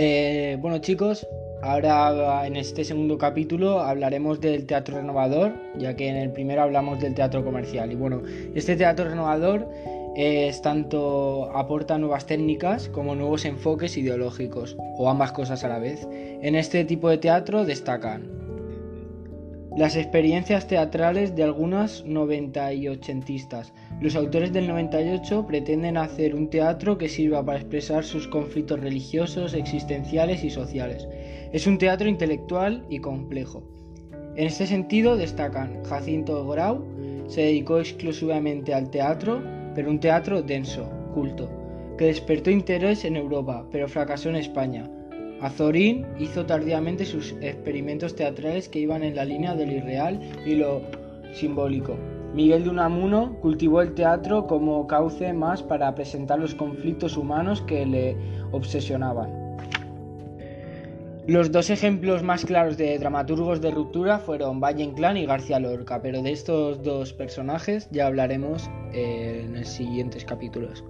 Eh, bueno chicos, ahora en este segundo capítulo hablaremos del teatro renovador, ya que en el primero hablamos del teatro comercial. Y bueno, este teatro renovador es tanto aporta nuevas técnicas como nuevos enfoques ideológicos, o ambas cosas a la vez. En este tipo de teatro destacan las experiencias teatrales de algunas noventa y ochentistas. Los autores del 98 pretenden hacer un teatro que sirva para expresar sus conflictos religiosos, existenciales y sociales. Es un teatro intelectual y complejo. En este sentido destacan Jacinto Grau, se dedicó exclusivamente al teatro, pero un teatro denso, culto, que despertó interés en Europa, pero fracasó en España. Azorín hizo tardíamente sus experimentos teatrales que iban en la línea del irreal y lo simbólico. Miguel de Unamuno cultivó el teatro como cauce más para presentar los conflictos humanos que le obsesionaban. Los dos ejemplos más claros de dramaturgos de ruptura fueron Valle Inclán y García Lorca, pero de estos dos personajes ya hablaremos en los siguientes capítulos.